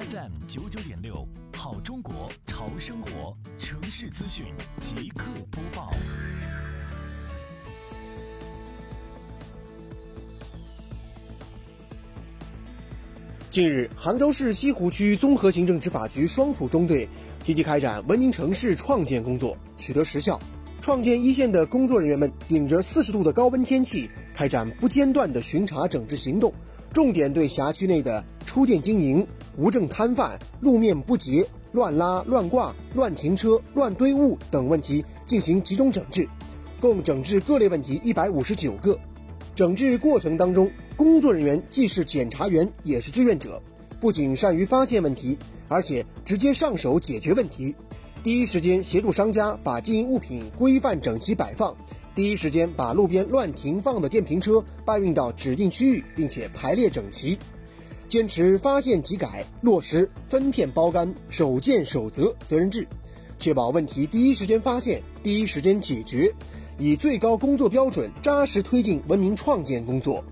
FM 九九点六，好中国潮生活城市资讯即刻播报。近日，杭州市西湖区综合行政执法局双浦中队积极开展文明城市创建工作，取得实效。创建一线的工作人员们顶着四十度的高温天气，开展不间断的巡查整治行动，重点对辖区内的出店经营、无证摊贩、路面不洁、乱拉、乱挂、乱停车、乱堆物等问题进行集中整治，共整治各类问题一百五十九个。整治过程当中，工作人员既是检查员，也是志愿者，不仅善于发现问题，而且直接上手解决问题。第一时间协助商家把经营物品规范整齐摆放，第一时间把路边乱停放的电瓶车搬运到指定区域，并且排列整齐。坚持发现即改，落实分片包干、首见首责责任制，确保问题第一时间发现、第一时间解决。以最高工作标准扎实推进文明创建工作，